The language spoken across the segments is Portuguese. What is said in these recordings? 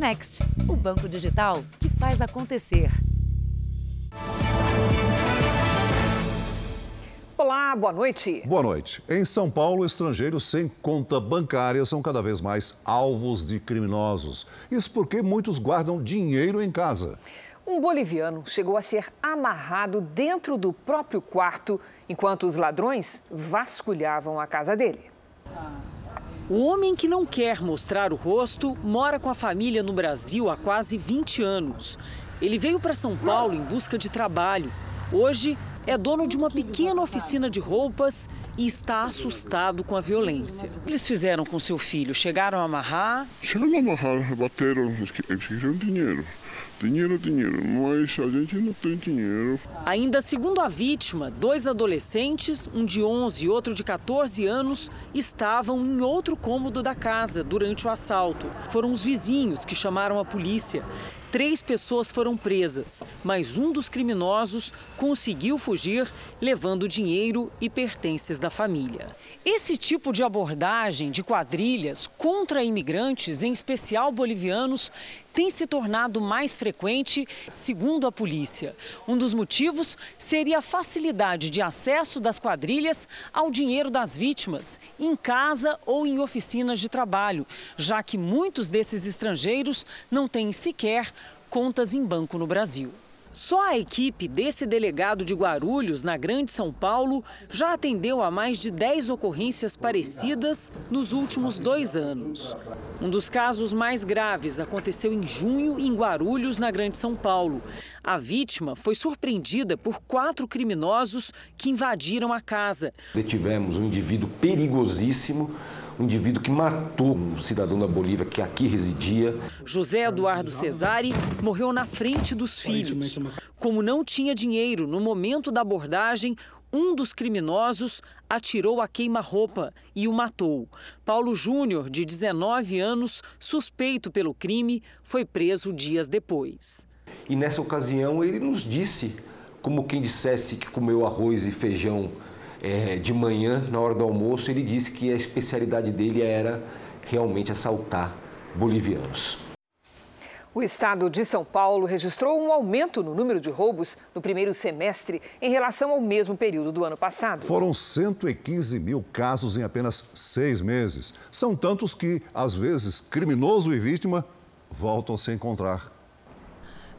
Next, o banco digital que faz acontecer. Olá, boa noite. Boa noite. Em São Paulo, estrangeiros sem conta bancária são cada vez mais alvos de criminosos. Isso porque muitos guardam dinheiro em casa. Um boliviano chegou a ser amarrado dentro do próprio quarto enquanto os ladrões vasculhavam a casa dele. O homem que não quer mostrar o rosto mora com a família no Brasil há quase 20 anos. Ele veio para São Paulo em busca de trabalho. Hoje é dono de uma pequena oficina de roupas e está assustado com a violência. Eles fizeram com seu filho? Chegaram a amarrar? Chegaram a amarrar, bateram, eles queriam dinheiro. Dinheiro, dinheiro, mas a gente não tem dinheiro. Ainda segundo a vítima, dois adolescentes, um de 11 e outro de 14 anos, estavam em outro cômodo da casa durante o assalto. Foram os vizinhos que chamaram a polícia. Três pessoas foram presas, mas um dos criminosos conseguiu fugir, levando dinheiro e pertences da família. Esse tipo de abordagem de quadrilhas contra imigrantes, em especial bolivianos, tem se tornado mais frequente, segundo a polícia. Um dos motivos seria a facilidade de acesso das quadrilhas ao dinheiro das vítimas, em casa ou em oficinas de trabalho, já que muitos desses estrangeiros não têm sequer contas em banco no Brasil. Só a equipe desse delegado de Guarulhos, na Grande São Paulo, já atendeu a mais de 10 ocorrências parecidas nos últimos dois anos. Um dos casos mais graves aconteceu em junho em Guarulhos, na Grande São Paulo. A vítima foi surpreendida por quatro criminosos que invadiram a casa. Detivemos um indivíduo perigosíssimo um indivíduo que matou um cidadão da Bolívia que aqui residia. José Eduardo Cesari morreu na frente dos filhos. Como não tinha dinheiro no momento da abordagem, um dos criminosos atirou a queima-roupa e o matou. Paulo Júnior, de 19 anos, suspeito pelo crime, foi preso dias depois. E nessa ocasião ele nos disse, como quem dissesse que comeu arroz e feijão é, de manhã, na hora do almoço, ele disse que a especialidade dele era realmente assaltar bolivianos. O estado de São Paulo registrou um aumento no número de roubos no primeiro semestre em relação ao mesmo período do ano passado. Foram 115 mil casos em apenas seis meses. São tantos que, às vezes, criminoso e vítima voltam a se encontrar.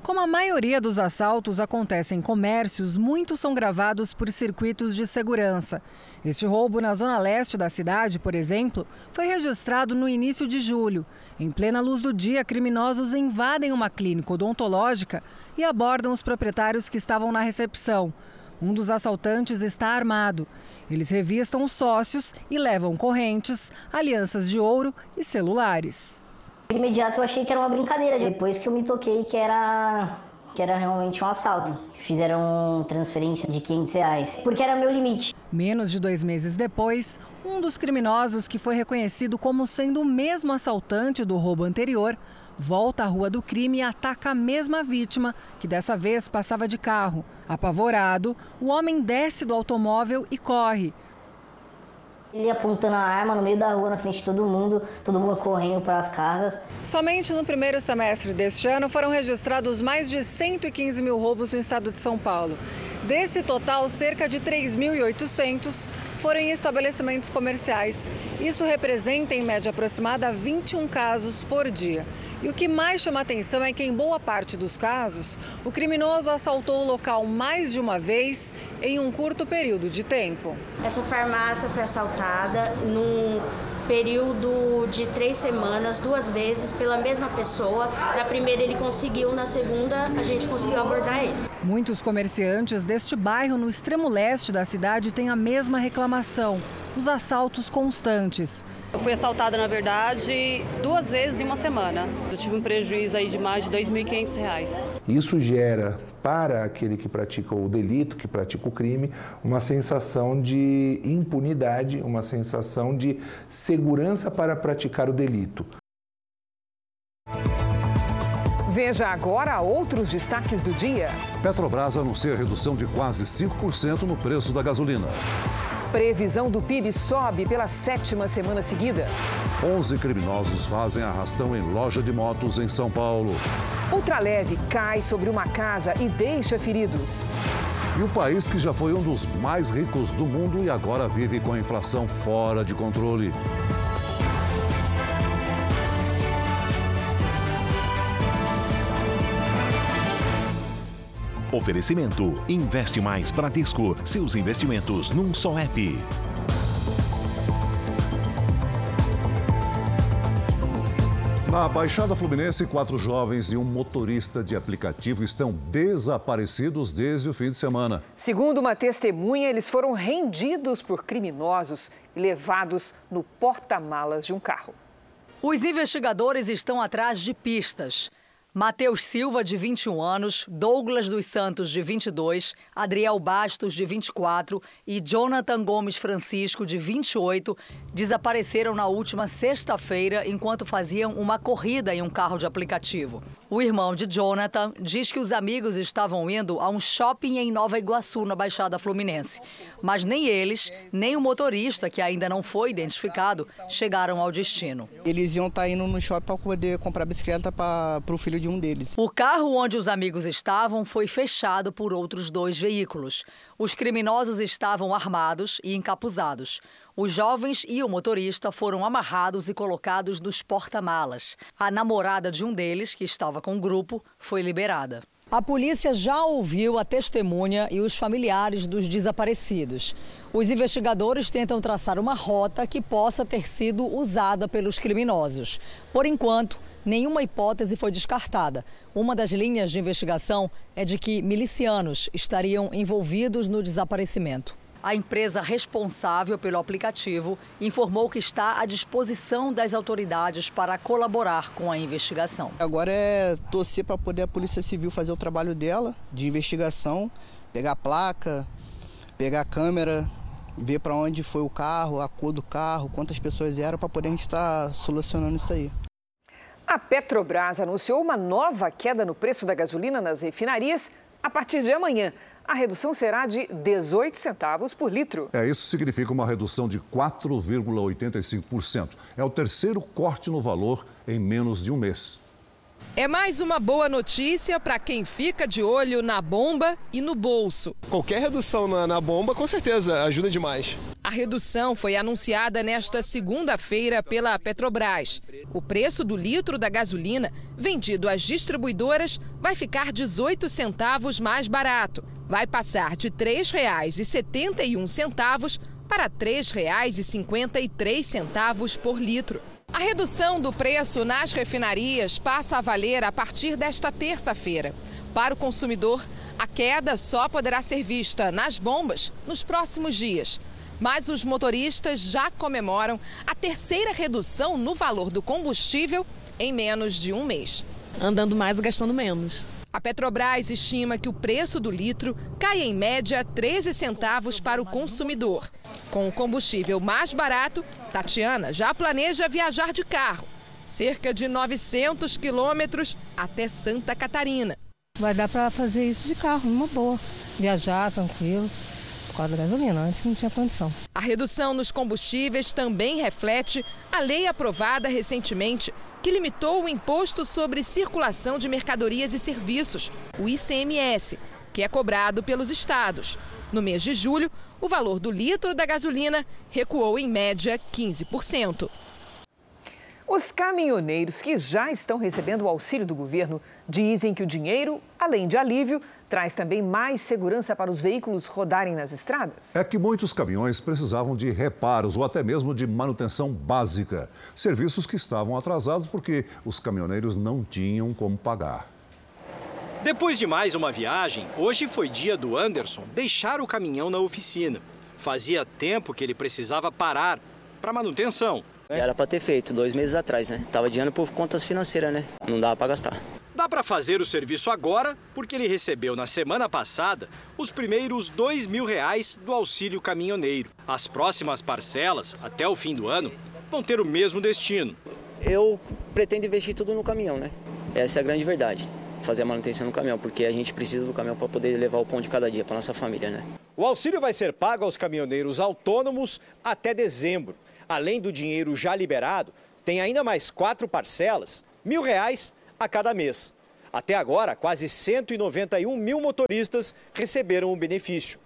Como a maioria dos assaltos acontece em comércios, muitos são gravados por circuitos de segurança. Este roubo na zona leste da cidade, por exemplo, foi registrado no início de julho. Em plena luz do dia, criminosos invadem uma clínica odontológica e abordam os proprietários que estavam na recepção. Um dos assaltantes está armado. Eles revistam os sócios e levam correntes, alianças de ouro e celulares. De imediato eu achei que era uma brincadeira, depois que eu me toquei que era, que era realmente um assalto. Fizeram transferência de 500 reais, porque era meu limite. Menos de dois meses depois, um dos criminosos que foi reconhecido como sendo o mesmo assaltante do roubo anterior volta à rua do crime e ataca a mesma vítima, que dessa vez passava de carro. Apavorado, o homem desce do automóvel e corre. Ele apontando a arma no meio da rua, na frente de todo mundo, todo mundo correndo para as casas. Somente no primeiro semestre deste ano foram registrados mais de 115 mil roubos no estado de São Paulo. Desse total, cerca de 3.800 foram em estabelecimentos comerciais. Isso representa, em média aproximada, 21 casos por dia. E o que mais chama atenção é que, em boa parte dos casos, o criminoso assaltou o local mais de uma vez em um curto período de tempo. Essa farmácia foi assaltada num período de três semanas, duas vezes, pela mesma pessoa. Na primeira ele conseguiu, na segunda a gente conseguiu abordar ele. Muitos comerciantes deste bairro no extremo leste da cidade têm a mesma reclamação: os assaltos constantes. Eu fui assaltada, na verdade, duas vezes em uma semana. Eu tive um prejuízo aí de mais de R$ 2.500. Isso gera para aquele que pratica o delito, que pratica o crime, uma sensação de impunidade, uma sensação de segurança para praticar o delito. Veja agora outros destaques do dia. Petrobras anuncia redução de quase 5% no preço da gasolina. Previsão do PIB sobe pela sétima semana seguida. 11 criminosos fazem arrastão em loja de motos em São Paulo. Ultraleve cai sobre uma casa e deixa feridos. E o país que já foi um dos mais ricos do mundo e agora vive com a inflação fora de controle. Oferecimento: Investe Mais Bradesco. Seus investimentos num só app. Na Baixada Fluminense, quatro jovens e um motorista de aplicativo estão desaparecidos desde o fim de semana. Segundo uma testemunha, eles foram rendidos por criminosos e levados no porta-malas de um carro. Os investigadores estão atrás de pistas. Matheus Silva, de 21 anos, Douglas dos Santos, de 22, Adriel Bastos, de 24 e Jonathan Gomes Francisco, de 28, desapareceram na última sexta-feira enquanto faziam uma corrida em um carro de aplicativo. O irmão de Jonathan diz que os amigos estavam indo a um shopping em Nova Iguaçu, na Baixada Fluminense. Mas nem eles, nem o motorista, que ainda não foi identificado, chegaram ao destino. Eles iam estar indo no shopping para poder comprar bicicleta para o filho de um deles. O carro onde os amigos estavam foi fechado por outros dois veículos. Os criminosos estavam armados e encapuzados. Os jovens e o motorista foram amarrados e colocados nos porta-malas. A namorada de um deles, que estava com o grupo, foi liberada. A polícia já ouviu a testemunha e os familiares dos desaparecidos. Os investigadores tentam traçar uma rota que possa ter sido usada pelos criminosos. Por enquanto, nenhuma hipótese foi descartada. Uma das linhas de investigação é de que milicianos estariam envolvidos no desaparecimento. A empresa responsável pelo aplicativo informou que está à disposição das autoridades para colaborar com a investigação. Agora é torcer para poder a Polícia Civil fazer o trabalho dela de investigação, pegar a placa, pegar a câmera, ver para onde foi o carro, a cor do carro, quantas pessoas eram, para poder a gente estar tá solucionando isso aí. A Petrobras anunciou uma nova queda no preço da gasolina nas refinarias a partir de amanhã. A redução será de 18 centavos por litro. É, isso significa uma redução de 4,85%. É o terceiro corte no valor em menos de um mês. É mais uma boa notícia para quem fica de olho na bomba e no bolso. Qualquer redução na, na, bomba, com certeza, ajuda demais. A redução foi anunciada nesta segunda-feira pela Petrobras. O preço do litro da gasolina vendido às distribuidoras vai ficar 18 centavos mais barato. Vai passar de R$ 3,71 para R$ 3,53 por litro. A redução do preço nas refinarias passa a valer a partir desta terça-feira. Para o consumidor, a queda só poderá ser vista nas bombas nos próximos dias. Mas os motoristas já comemoram a terceira redução no valor do combustível em menos de um mês. Andando mais e gastando menos. A Petrobras estima que o preço do litro cai em média 13 centavos para o consumidor. Com o combustível mais barato, Tatiana já planeja viajar de carro, cerca de 900 quilômetros até Santa Catarina. Vai dar para fazer isso de carro, numa boa. Viajar tranquilo. Por causa da gasolina, antes não tinha condição. A redução nos combustíveis também reflete a lei aprovada recentemente que limitou o imposto sobre circulação de mercadorias e serviços, o ICMS, que é cobrado pelos estados. No mês de julho, o valor do litro da gasolina recuou em média 15%. Os caminhoneiros que já estão recebendo o auxílio do governo dizem que o dinheiro, além de alívio, traz também mais segurança para os veículos rodarem nas estradas. É que muitos caminhões precisavam de reparos ou até mesmo de manutenção básica. Serviços que estavam atrasados porque os caminhoneiros não tinham como pagar. Depois de mais uma viagem, hoje foi dia do Anderson deixar o caminhão na oficina. Fazia tempo que ele precisava parar para manutenção. Era para ter feito dois meses atrás, né? Tava adiando por contas financeiras, né? Não dava para gastar. Dá para fazer o serviço agora porque ele recebeu na semana passada os primeiros dois mil reais do auxílio caminhoneiro. As próximas parcelas, até o fim do ano, vão ter o mesmo destino. Eu pretendo investir tudo no caminhão, né? Essa é a grande verdade. Fazer a manutenção no caminhão, porque a gente precisa do caminhão para poder levar o pão de cada dia para nossa família, né? O auxílio vai ser pago aos caminhoneiros autônomos até dezembro. Além do dinheiro já liberado, tem ainda mais quatro parcelas, mil reais a cada mês. Até agora, quase 191 mil motoristas receberam o benefício.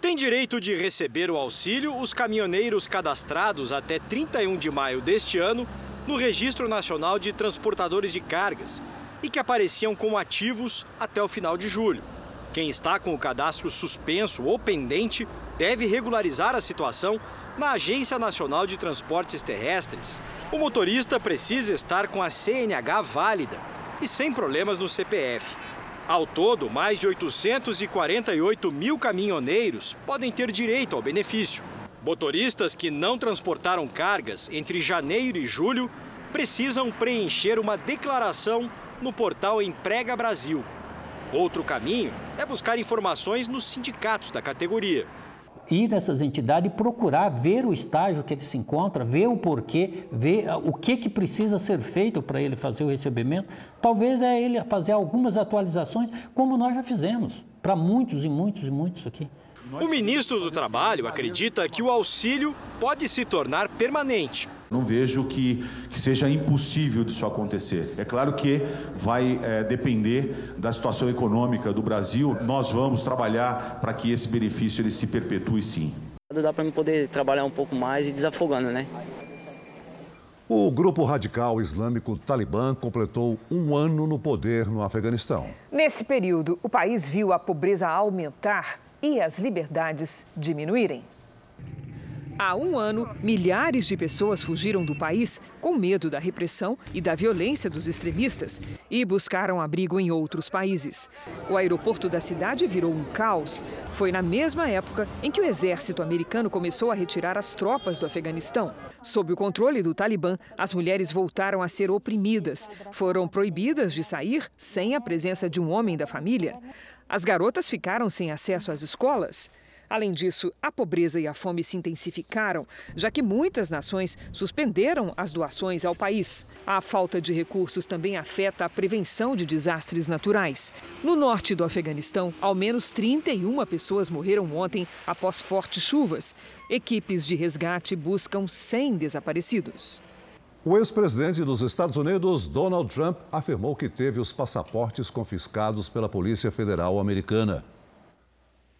Tem direito de receber o auxílio os caminhoneiros cadastrados até 31 de maio deste ano no Registro Nacional de Transportadores de Cargas e que apareciam como ativos até o final de julho. Quem está com o cadastro suspenso ou pendente deve regularizar a situação na Agência Nacional de Transportes Terrestres. O motorista precisa estar com a CNH válida e sem problemas no CPF. Ao todo, mais de 848 mil caminhoneiros podem ter direito ao benefício. Motoristas que não transportaram cargas entre janeiro e julho precisam preencher uma declaração no portal Emprega Brasil. Outro caminho é buscar informações nos sindicatos da categoria. Ir nessas entidades e procurar ver o estágio que ele se encontra, ver o porquê, ver o que, que precisa ser feito para ele fazer o recebimento. Talvez é ele fazer algumas atualizações, como nós já fizemos, para muitos e muitos e muitos aqui. O ministro do Trabalho acredita que o auxílio pode se tornar permanente. Não vejo que, que seja impossível disso acontecer. É claro que vai é, depender da situação econômica do Brasil. Nós vamos trabalhar para que esse benefício ele se perpetue sim. Dá para poder trabalhar um pouco mais e desafogando, né? O grupo radical islâmico Talibã completou um ano no poder no Afeganistão. Nesse período, o país viu a pobreza aumentar e as liberdades diminuírem. Há um ano, milhares de pessoas fugiram do país com medo da repressão e da violência dos extremistas e buscaram abrigo em outros países. O aeroporto da cidade virou um caos. Foi na mesma época em que o exército americano começou a retirar as tropas do Afeganistão. Sob o controle do Talibã, as mulheres voltaram a ser oprimidas. Foram proibidas de sair sem a presença de um homem da família. As garotas ficaram sem acesso às escolas. Além disso, a pobreza e a fome se intensificaram, já que muitas nações suspenderam as doações ao país. A falta de recursos também afeta a prevenção de desastres naturais. No norte do Afeganistão, ao menos 31 pessoas morreram ontem após fortes chuvas. Equipes de resgate buscam 100 desaparecidos. O ex-presidente dos Estados Unidos, Donald Trump, afirmou que teve os passaportes confiscados pela Polícia Federal Americana.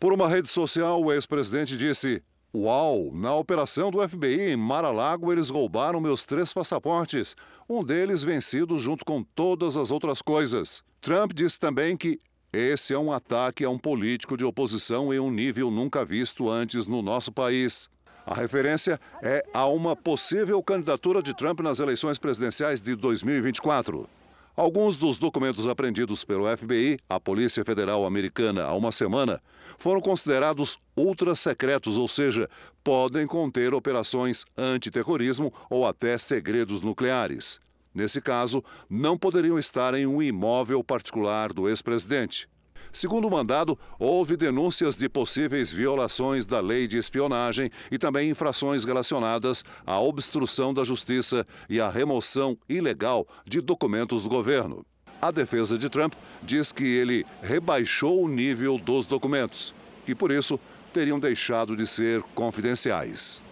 Por uma rede social, o ex-presidente disse: Uau, na operação do FBI em Mar-a-Lago, eles roubaram meus três passaportes, um deles vencido junto com todas as outras coisas. Trump disse também que esse é um ataque a um político de oposição em um nível nunca visto antes no nosso país. A referência é a uma possível candidatura de Trump nas eleições presidenciais de 2024. Alguns dos documentos apreendidos pelo FBI, a Polícia Federal Americana, há uma semana, foram considerados ultra-secretos, ou seja, podem conter operações antiterrorismo ou até segredos nucleares. Nesse caso, não poderiam estar em um imóvel particular do ex-presidente. Segundo o mandado, houve denúncias de possíveis violações da lei de espionagem e também infrações relacionadas à obstrução da justiça e à remoção ilegal de documentos do governo. A defesa de Trump diz que ele rebaixou o nível dos documentos e, por isso, teriam deixado de ser confidenciais.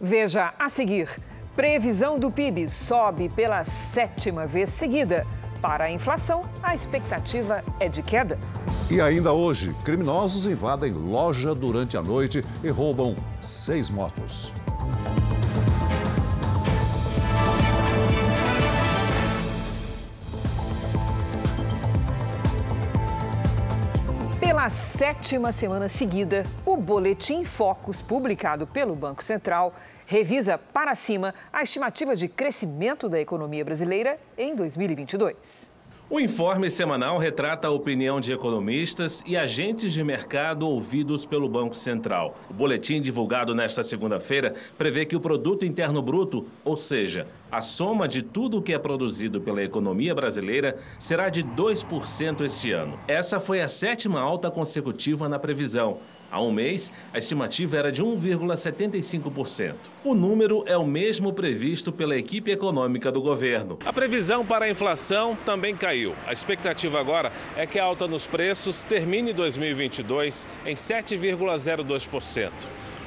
Veja a seguir: previsão do PIB sobe pela sétima vez seguida. Para a inflação, a expectativa é de queda. E ainda hoje, criminosos invadem loja durante a noite e roubam seis motos. Pela sétima semana seguida, o Boletim Focus, publicado pelo Banco Central, revisa para cima a estimativa de crescimento da economia brasileira em 2022. O informe semanal retrata a opinião de economistas e agentes de mercado ouvidos pelo Banco Central. O boletim divulgado nesta segunda-feira prevê que o produto interno bruto, ou seja, a soma de tudo o que é produzido pela economia brasileira, será de 2% este ano. Essa foi a sétima alta consecutiva na previsão Há um mês, a estimativa era de 1,75%. O número é o mesmo previsto pela equipe econômica do governo. A previsão para a inflação também caiu. A expectativa agora é que a alta nos preços termine 2022 em 7,02%.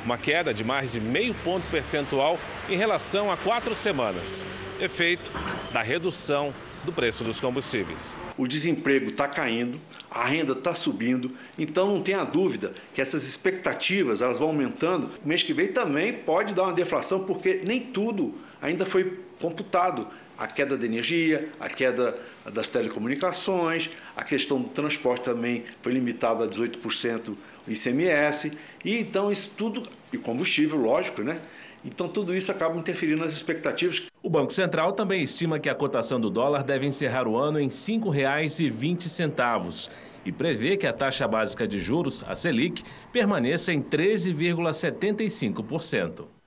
Uma queda de mais de meio ponto percentual em relação a quatro semanas. Efeito da redução do preço dos combustíveis. O desemprego está caindo, a renda está subindo, então não tenha dúvida que essas expectativas elas vão aumentando. O mês que vem também pode dar uma deflação, porque nem tudo ainda foi computado. A queda da energia, a queda das telecomunicações, a questão do transporte também foi limitada a 18% o ICMS, e então isso tudo, e combustível, lógico, né? Então tudo isso acaba interferindo nas expectativas. O Banco Central também estima que a cotação do dólar deve encerrar o ano em R$ 5,20 e prevê que a taxa básica de juros, a Selic, permaneça em 13,75%.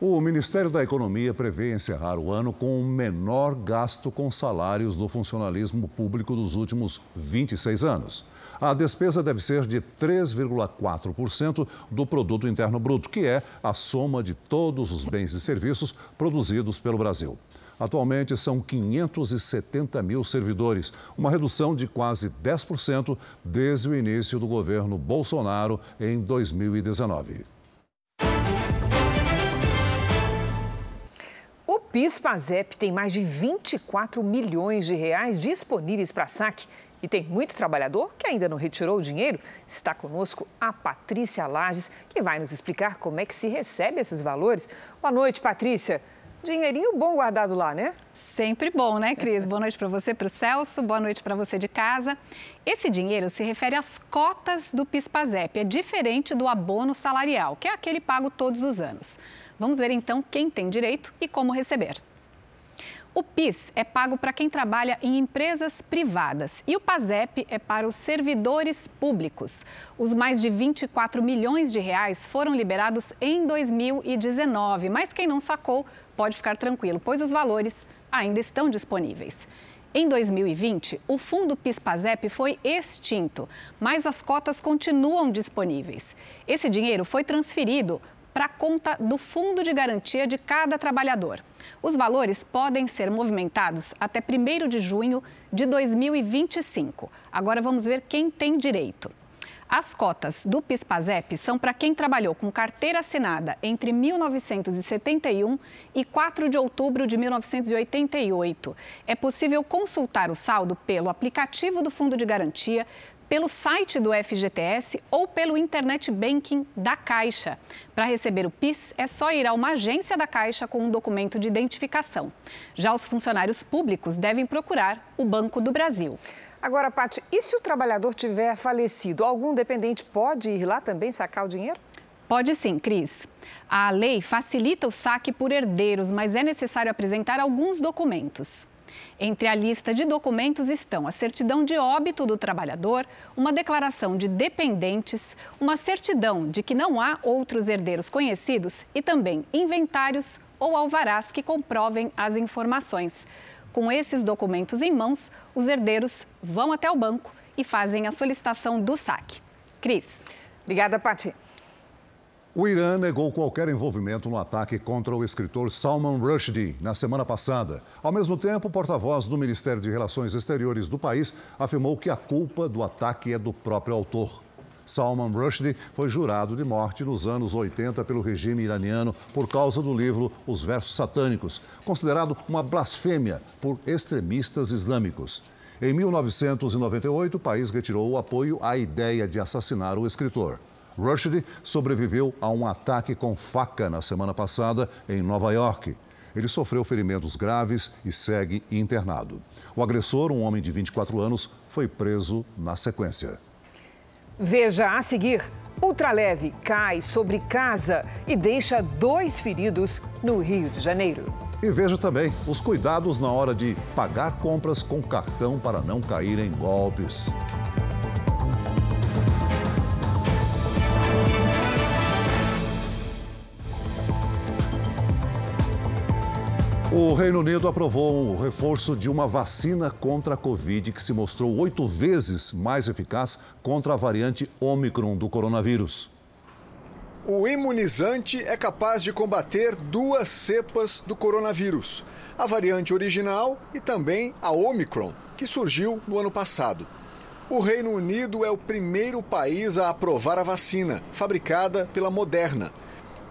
O Ministério da Economia prevê encerrar o ano com o menor gasto com salários do funcionalismo público dos últimos 26 anos. A despesa deve ser de 3,4% do produto interno bruto, que é a soma de todos os bens e serviços produzidos pelo Brasil. Atualmente são 570 mil servidores, uma redução de quase 10% desde o início do governo Bolsonaro em 2019. PIS-PASEP tem mais de 24 milhões de reais disponíveis para saque e tem muito trabalhador que ainda não retirou o dinheiro. Está conosco a Patrícia Lages, que vai nos explicar como é que se recebe esses valores. Boa noite, Patrícia. Dinheirinho bom guardado lá, né? Sempre bom, né, Cris? Boa noite para você, para o Celso, boa noite para você de casa. Esse dinheiro se refere às cotas do PIS-PASEP, é diferente do abono salarial, que é aquele pago todos os anos. Vamos ver então quem tem direito e como receber. O PIS é pago para quem trabalha em empresas privadas e o PASEP é para os servidores públicos. Os mais de 24 milhões de reais foram liberados em 2019, mas quem não sacou pode ficar tranquilo, pois os valores ainda estão disponíveis. Em 2020, o fundo PIS-PASEP foi extinto, mas as cotas continuam disponíveis. Esse dinheiro foi transferido para a conta do Fundo de Garantia de cada trabalhador. Os valores podem ser movimentados até 1 de junho de 2025. Agora vamos ver quem tem direito. As cotas do PIS/PASEP são para quem trabalhou com carteira assinada entre 1971 e 4 de outubro de 1988. É possível consultar o saldo pelo aplicativo do Fundo de Garantia, pelo site do FGTS ou pelo internet banking da Caixa. Para receber o PIS, é só ir a uma agência da Caixa com um documento de identificação. Já os funcionários públicos devem procurar o Banco do Brasil. Agora, Paty, e se o trabalhador tiver falecido, algum dependente pode ir lá também sacar o dinheiro? Pode sim, Cris. A lei facilita o saque por herdeiros, mas é necessário apresentar alguns documentos. Entre a lista de documentos estão a certidão de óbito do trabalhador, uma declaração de dependentes, uma certidão de que não há outros herdeiros conhecidos e também inventários ou alvarás que comprovem as informações. Com esses documentos em mãos, os herdeiros vão até o banco e fazem a solicitação do saque. Cris. Obrigada, Pati. O Irã negou qualquer envolvimento no ataque contra o escritor Salman Rushdie na semana passada. Ao mesmo tempo, o porta-voz do Ministério de Relações Exteriores do país afirmou que a culpa do ataque é do próprio autor. Salman Rushdie foi jurado de morte nos anos 80 pelo regime iraniano por causa do livro Os Versos Satânicos, considerado uma blasfêmia por extremistas islâmicos. Em 1998, o país retirou o apoio à ideia de assassinar o escritor. Rushdie sobreviveu a um ataque com faca na semana passada em Nova York. Ele sofreu ferimentos graves e segue internado. O agressor, um homem de 24 anos, foi preso na sequência. Veja a seguir: ultraleve cai sobre casa e deixa dois feridos no Rio de Janeiro. E veja também os cuidados na hora de pagar compras com cartão para não cair em golpes. O Reino Unido aprovou o reforço de uma vacina contra a Covid que se mostrou oito vezes mais eficaz contra a variante Omicron do coronavírus. O imunizante é capaz de combater duas cepas do coronavírus: a variante original e também a Omicron, que surgiu no ano passado. O Reino Unido é o primeiro país a aprovar a vacina, fabricada pela Moderna.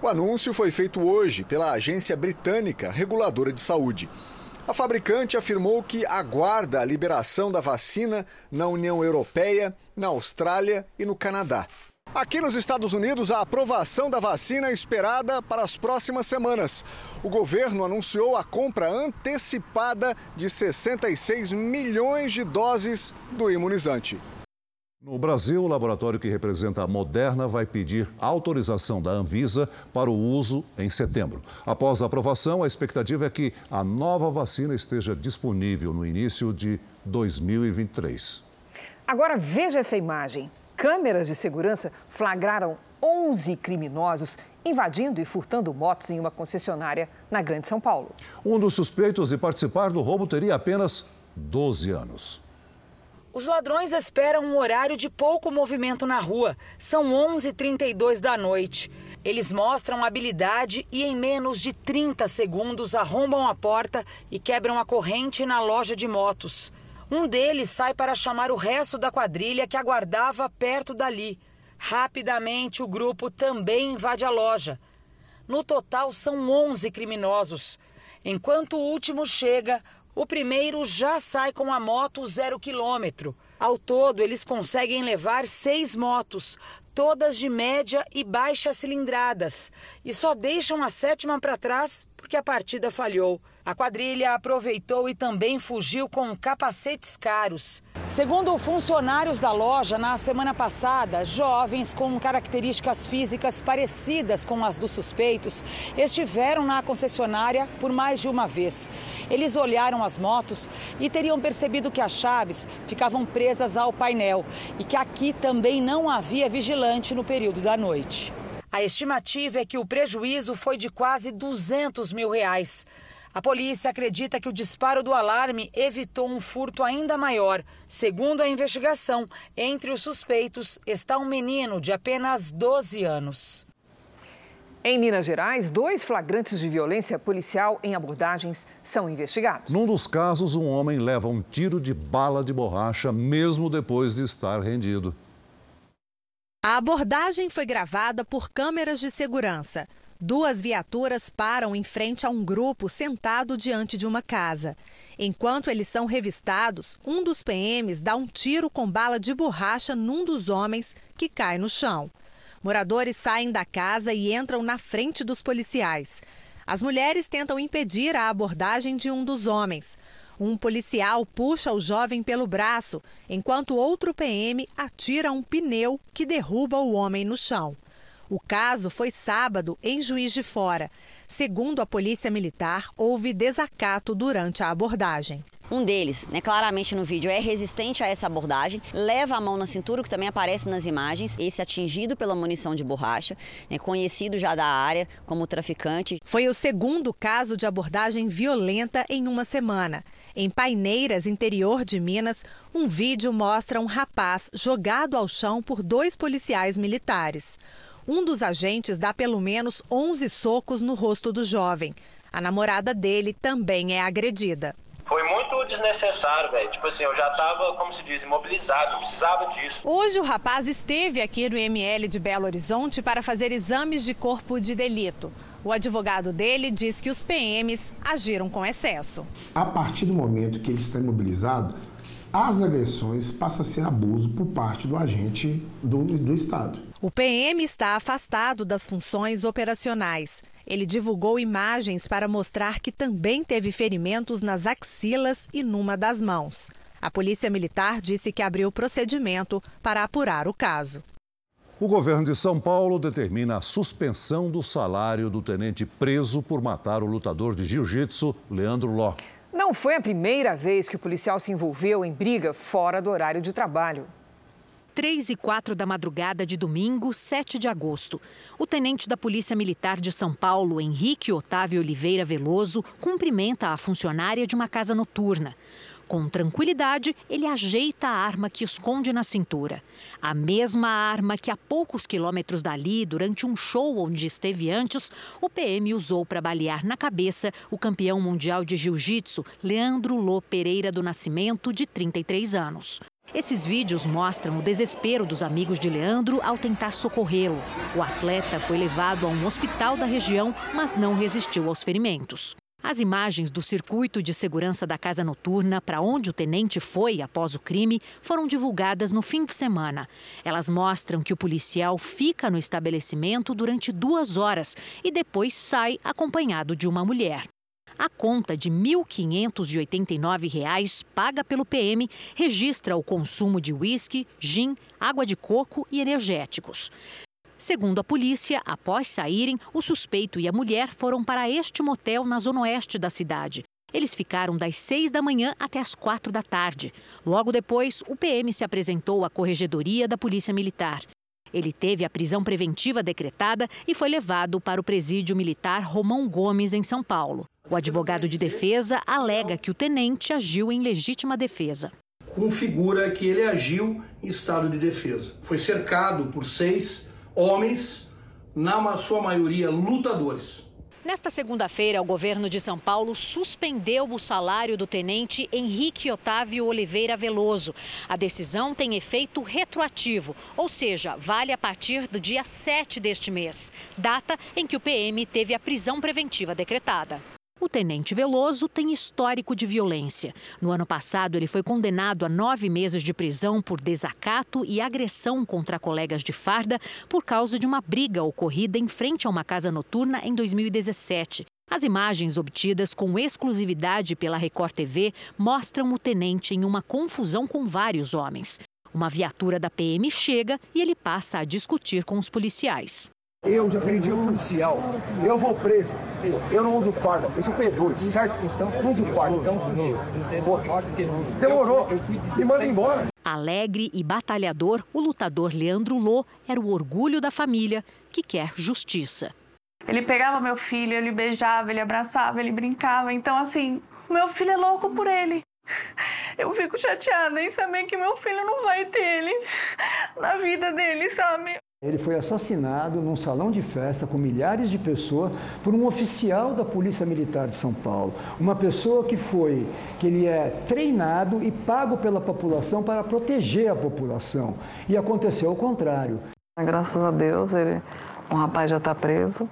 O anúncio foi feito hoje pela Agência Britânica Reguladora de Saúde. A fabricante afirmou que aguarda a liberação da vacina na União Europeia, na Austrália e no Canadá. Aqui nos Estados Unidos, a aprovação da vacina é esperada para as próximas semanas. O governo anunciou a compra antecipada de 66 milhões de doses do imunizante. No Brasil, o laboratório que representa a Moderna vai pedir autorização da Anvisa para o uso em setembro. Após a aprovação, a expectativa é que a nova vacina esteja disponível no início de 2023. Agora veja essa imagem. Câmeras de segurança flagraram 11 criminosos invadindo e furtando motos em uma concessionária na Grande São Paulo. Um dos suspeitos de participar do roubo teria apenas 12 anos. Os ladrões esperam um horário de pouco movimento na rua. São 11h32 da noite. Eles mostram habilidade e, em menos de 30 segundos, arrombam a porta e quebram a corrente na loja de motos. Um deles sai para chamar o resto da quadrilha que aguardava perto dali. Rapidamente, o grupo também invade a loja. No total, são 11 criminosos. Enquanto o último chega, o primeiro já sai com a moto zero quilômetro. Ao todo, eles conseguem levar seis motos, todas de média e baixa cilindradas, e só deixam a sétima para trás porque a partida falhou. A quadrilha aproveitou e também fugiu com capacetes caros. Segundo funcionários da loja, na semana passada, jovens com características físicas parecidas com as dos suspeitos estiveram na concessionária por mais de uma vez. Eles olharam as motos e teriam percebido que as chaves ficavam presas ao painel e que aqui também não havia vigilante no período da noite. A estimativa é que o prejuízo foi de quase 200 mil reais. A polícia acredita que o disparo do alarme evitou um furto ainda maior. Segundo a investigação, entre os suspeitos está um menino de apenas 12 anos. Em Minas Gerais, dois flagrantes de violência policial em abordagens são investigados. Num dos casos, um homem leva um tiro de bala de borracha mesmo depois de estar rendido. A abordagem foi gravada por câmeras de segurança. Duas viaturas param em frente a um grupo sentado diante de uma casa. Enquanto eles são revistados, um dos PMs dá um tiro com bala de borracha num dos homens que cai no chão. Moradores saem da casa e entram na frente dos policiais. As mulheres tentam impedir a abordagem de um dos homens. Um policial puxa o jovem pelo braço, enquanto outro PM atira um pneu que derruba o homem no chão. O caso foi sábado em Juiz de Fora. Segundo a Polícia Militar, houve desacato durante a abordagem. Um deles, né, claramente no vídeo, é resistente a essa abordagem, leva a mão na cintura, que também aparece nas imagens, esse atingido pela munição de borracha, né, conhecido já da área como traficante. Foi o segundo caso de abordagem violenta em uma semana. Em Paineiras, interior de Minas, um vídeo mostra um rapaz jogado ao chão por dois policiais militares. Um dos agentes dá pelo menos 11 socos no rosto do jovem. A namorada dele também é agredida. Foi muito desnecessário, velho. Tipo assim, eu já tava, como se diz, imobilizado, não precisava disso. Hoje o rapaz esteve aqui no ML de Belo Horizonte para fazer exames de corpo de delito. O advogado dele diz que os PMs agiram com excesso. A partir do momento que ele está imobilizado, as agressões passam a ser abuso por parte do agente do, do Estado. O PM está afastado das funções operacionais. Ele divulgou imagens para mostrar que também teve ferimentos nas axilas e numa das mãos. A Polícia Militar disse que abriu procedimento para apurar o caso. O governo de São Paulo determina a suspensão do salário do tenente preso por matar o lutador de jiu-jitsu, Leandro Ló. Não foi a primeira vez que o policial se envolveu em briga fora do horário de trabalho. 3 e 4 da madrugada de domingo, 7 de agosto. O tenente da Polícia Militar de São Paulo, Henrique Otávio Oliveira Veloso, cumprimenta a funcionária de uma casa noturna. Com tranquilidade, ele ajeita a arma que esconde na cintura. A mesma arma que a poucos quilômetros dali, durante um show onde esteve antes, o PM usou para balear na cabeça o campeão mundial de jiu-jitsu, Leandro Lô Pereira do Nascimento, de 33 anos. Esses vídeos mostram o desespero dos amigos de Leandro ao tentar socorrê-lo. O atleta foi levado a um hospital da região, mas não resistiu aos ferimentos. As imagens do circuito de segurança da casa noturna para onde o tenente foi após o crime foram divulgadas no fim de semana. Elas mostram que o policial fica no estabelecimento durante duas horas e depois sai acompanhado de uma mulher. A conta de R$ 1.589 paga pelo PM registra o consumo de uísque, gin, água de coco e energéticos. Segundo a polícia, após saírem, o suspeito e a mulher foram para este motel na zona oeste da cidade. Eles ficaram das seis da manhã até as quatro da tarde. Logo depois, o PM se apresentou à corregedoria da Polícia Militar. Ele teve a prisão preventiva decretada e foi levado para o presídio militar Romão Gomes, em São Paulo. O advogado de defesa alega que o tenente agiu em legítima defesa. Configura que ele agiu em estado de defesa. Foi cercado por seis homens, na sua maioria lutadores. Nesta segunda-feira, o governo de São Paulo suspendeu o salário do tenente Henrique Otávio Oliveira Veloso. A decisão tem efeito retroativo, ou seja, vale a partir do dia 7 deste mês, data em que o PM teve a prisão preventiva decretada. O tenente Veloso tem histórico de violência. No ano passado, ele foi condenado a nove meses de prisão por desacato e agressão contra colegas de farda por causa de uma briga ocorrida em frente a uma casa noturna em 2017. As imagens obtidas com exclusividade pela Record TV mostram o tenente em uma confusão com vários homens. Uma viatura da PM chega e ele passa a discutir com os policiais. Eu já prendi um policial. Eu vou preso. Eu não uso farda. Eu sou P2, certo? Então, não uso farda. Então, demorou. Me manda embora. Alegre e batalhador, o lutador Leandro Lô era o orgulho da família que quer justiça. Ele pegava meu filho, ele beijava, ele abraçava, ele brincava. Então, assim, meu filho é louco por ele. Eu fico chateada em saber que meu filho não vai ter ele na vida dele, sabe? Ele foi assassinado num salão de festa com milhares de pessoas por um oficial da Polícia Militar de São Paulo. Uma pessoa que foi, que ele é treinado e pago pela população para proteger a população. E aconteceu o contrário. Graças a Deus, ele, um rapaz já está preso.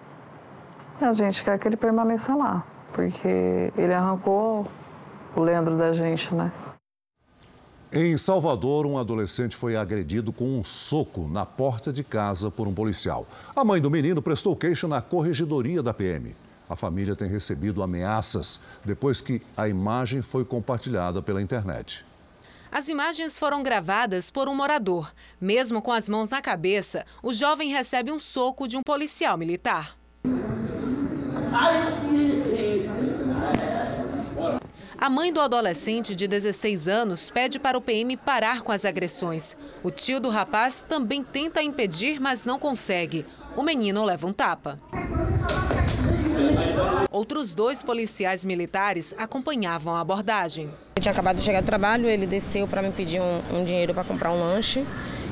A gente quer que ele permaneça lá, porque ele arrancou o Leandro da gente, né? Em Salvador, um adolescente foi agredido com um soco na porta de casa por um policial. A mãe do menino prestou queixa na corregedoria da PM. A família tem recebido ameaças depois que a imagem foi compartilhada pela internet. As imagens foram gravadas por um morador. Mesmo com as mãos na cabeça, o jovem recebe um soco de um policial militar. A mãe do adolescente de 16 anos pede para o PM parar com as agressões. O tio do rapaz também tenta impedir, mas não consegue. O menino leva um tapa. Outros dois policiais militares acompanhavam a abordagem. Eu tinha acabado de chegar do trabalho, ele desceu para me pedir um, um dinheiro para comprar um lanche.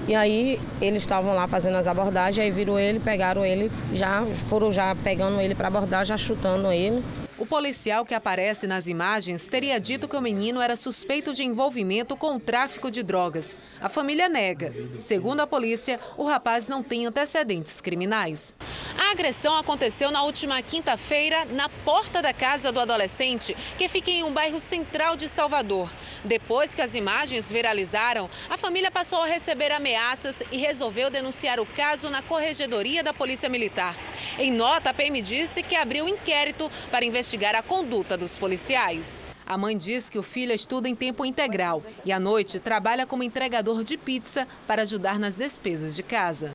E aí eles estavam lá fazendo as abordagens, aí viram ele, pegaram ele, já foram já pegando ele para abordar, já chutando ele. O policial que aparece nas imagens teria dito que o menino era suspeito de envolvimento com o tráfico de drogas. A família nega. Segundo a polícia, o rapaz não tem antecedentes criminais. A agressão aconteceu na última quinta-feira na porta da casa do adolescente, que fica em um bairro central de Salvador. Depois que as imagens viralizaram, a família passou a receber ameaças e resolveu denunciar o caso na corregedoria da Polícia Militar. Em nota, a PM disse que abriu inquérito para investigar investigar a conduta dos policiais. A mãe diz que o filho estuda em tempo integral e à noite trabalha como entregador de pizza para ajudar nas despesas de casa.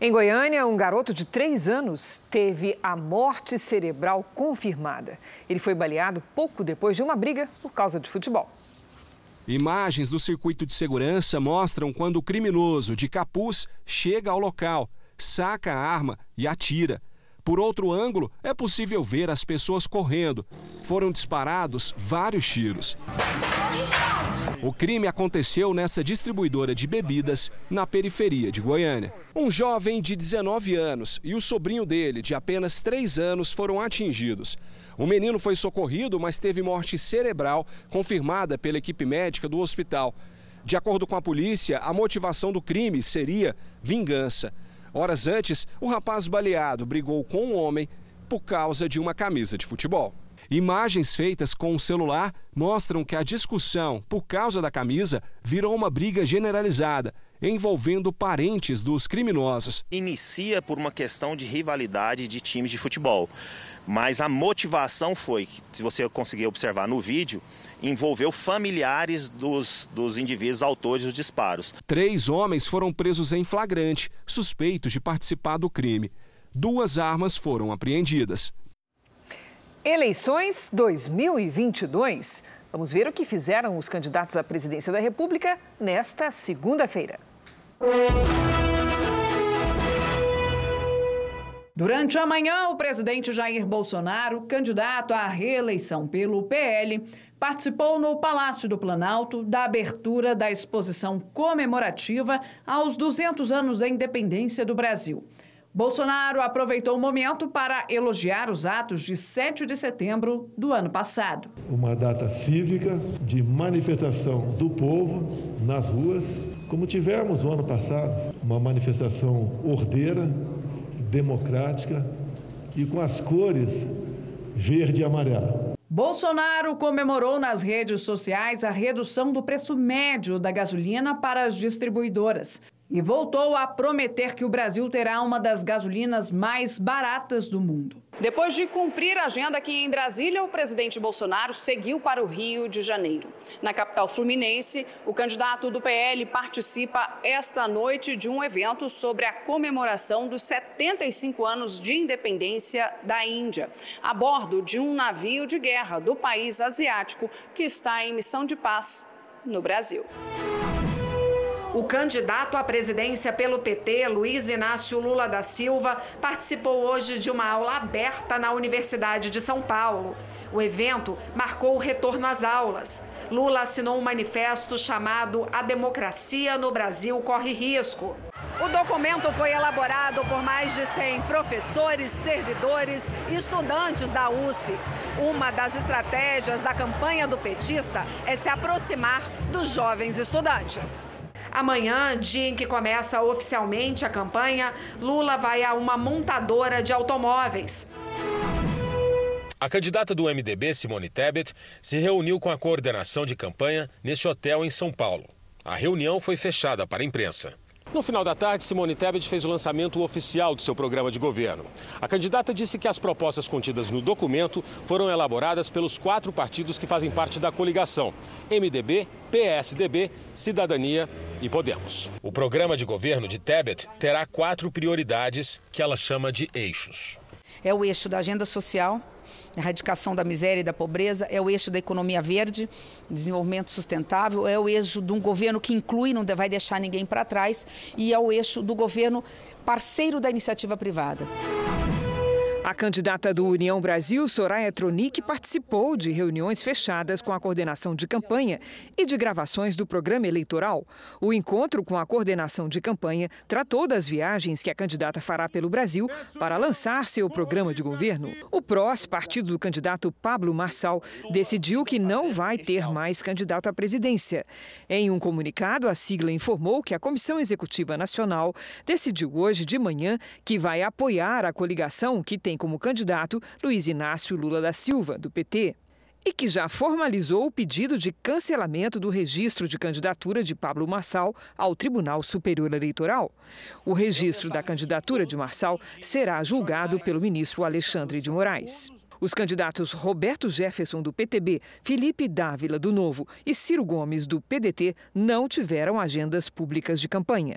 Em Goiânia, um garoto de três anos teve a morte cerebral confirmada. Ele foi baleado pouco depois de uma briga por causa de futebol. Imagens do circuito de segurança mostram quando o criminoso de capuz chega ao local, saca a arma e atira. Por outro ângulo, é possível ver as pessoas correndo. Foram disparados vários tiros. O crime aconteceu nessa distribuidora de bebidas na periferia de Goiânia. Um jovem de 19 anos e o sobrinho dele, de apenas 3 anos, foram atingidos. O menino foi socorrido, mas teve morte cerebral confirmada pela equipe médica do hospital. De acordo com a polícia, a motivação do crime seria vingança. Horas antes, o rapaz baleado brigou com um homem por causa de uma camisa de futebol. Imagens feitas com o celular mostram que a discussão por causa da camisa virou uma briga generalizada, envolvendo parentes dos criminosos. Inicia por uma questão de rivalidade de times de futebol. Mas a motivação foi, se você conseguir observar no vídeo, envolveu familiares dos, dos indivíduos autores dos disparos. Três homens foram presos em flagrante, suspeitos de participar do crime. Duas armas foram apreendidas. Eleições 2022. Vamos ver o que fizeram os candidatos à presidência da República nesta segunda-feira. Durante a manhã, o presidente Jair Bolsonaro, candidato à reeleição pelo PL, participou no Palácio do Planalto da abertura da exposição comemorativa aos 200 anos da independência do Brasil. Bolsonaro aproveitou o momento para elogiar os atos de 7 de setembro do ano passado. Uma data cívica de manifestação do povo nas ruas, como tivemos no ano passado, uma manifestação ordeira, democrática e com as cores verde e amarela. Bolsonaro comemorou nas redes sociais a redução do preço médio da gasolina para as distribuidoras e voltou a prometer que o Brasil terá uma das gasolinas mais baratas do mundo. Depois de cumprir a agenda aqui em Brasília, o presidente Bolsonaro seguiu para o Rio de Janeiro. Na capital fluminense, o candidato do PL participa esta noite de um evento sobre a comemoração dos 75 anos de independência da Índia, a bordo de um navio de guerra do país asiático que está em missão de paz no Brasil. O candidato à presidência pelo PT, Luiz Inácio Lula da Silva, participou hoje de uma aula aberta na Universidade de São Paulo. O evento marcou o retorno às aulas. Lula assinou um manifesto chamado A Democracia no Brasil Corre Risco. O documento foi elaborado por mais de 100 professores, servidores e estudantes da USP. Uma das estratégias da campanha do petista é se aproximar dos jovens estudantes. Amanhã, dia em que começa oficialmente a campanha, Lula vai a uma montadora de automóveis. A candidata do MDB, Simone Tebet, se reuniu com a coordenação de campanha neste hotel em São Paulo. A reunião foi fechada para a imprensa. No final da tarde, Simone Tebet fez o lançamento oficial do seu programa de governo. A candidata disse que as propostas contidas no documento foram elaboradas pelos quatro partidos que fazem parte da coligação: MDB, PSDB, Cidadania e Podemos. O programa de governo de Tebet terá quatro prioridades que ela chama de eixos. É o eixo da agenda social, erradicação da miséria e da pobreza, é o eixo da economia verde, desenvolvimento sustentável, é o eixo de um governo que inclui, não vai deixar ninguém para trás, e é o eixo do governo parceiro da iniciativa privada. A candidata do União Brasil, Soraya Tronic, participou de reuniões fechadas com a coordenação de campanha e de gravações do programa eleitoral. O encontro com a coordenação de campanha tratou das viagens que a candidata fará pelo Brasil para lançar seu programa de governo. O PROS, partido do candidato Pablo Marçal, decidiu que não vai ter mais candidato à presidência. Em um comunicado, a sigla informou que a Comissão Executiva Nacional decidiu hoje de manhã que vai apoiar a coligação que tem como candidato Luiz Inácio Lula da Silva, do PT, e que já formalizou o pedido de cancelamento do registro de candidatura de Pablo Marçal ao Tribunal Superior Eleitoral. O registro da candidatura de Marçal será julgado pelo ministro Alexandre de Moraes. Os candidatos Roberto Jefferson, do PTB, Felipe Dávila, do Novo e Ciro Gomes, do PDT, não tiveram agendas públicas de campanha.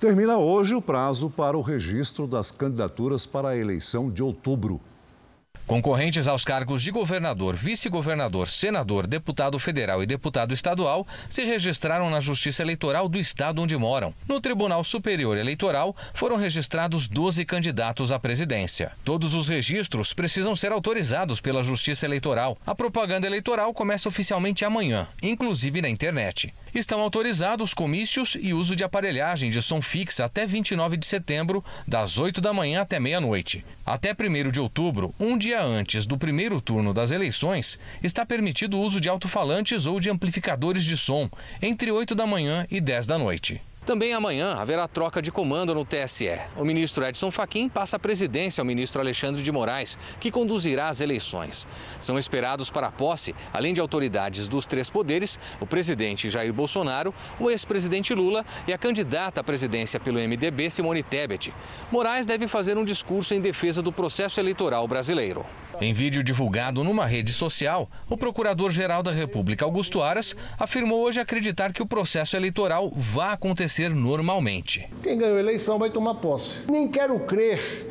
Termina hoje o prazo para o registro das candidaturas para a eleição de outubro. Concorrentes aos cargos de governador, vice-governador, senador, deputado federal e deputado estadual se registraram na Justiça Eleitoral do estado onde moram. No Tribunal Superior Eleitoral foram registrados 12 candidatos à presidência. Todos os registros precisam ser autorizados pela Justiça Eleitoral. A propaganda eleitoral começa oficialmente amanhã, inclusive na internet. Estão autorizados comícios e uso de aparelhagem de som fixa até 29 de setembro, das 8 da manhã até meia-noite. Até 1 de outubro, um dia antes do primeiro turno das eleições, está permitido o uso de alto-falantes ou de amplificadores de som, entre 8 da manhã e 10 da noite. Também amanhã haverá troca de comando no TSE. O ministro Edson Fachin passa a presidência ao ministro Alexandre de Moraes, que conduzirá as eleições. São esperados para a posse, além de autoridades dos três poderes, o presidente Jair Bolsonaro, o ex-presidente Lula e a candidata à presidência pelo MDB, Simone Tebet. Moraes deve fazer um discurso em defesa do processo eleitoral brasileiro. Em vídeo divulgado numa rede social, o Procurador-Geral da República, Augusto Aras, afirmou hoje acreditar que o processo eleitoral vai acontecer normalmente. Quem ganhou a eleição vai tomar posse. Nem quero crer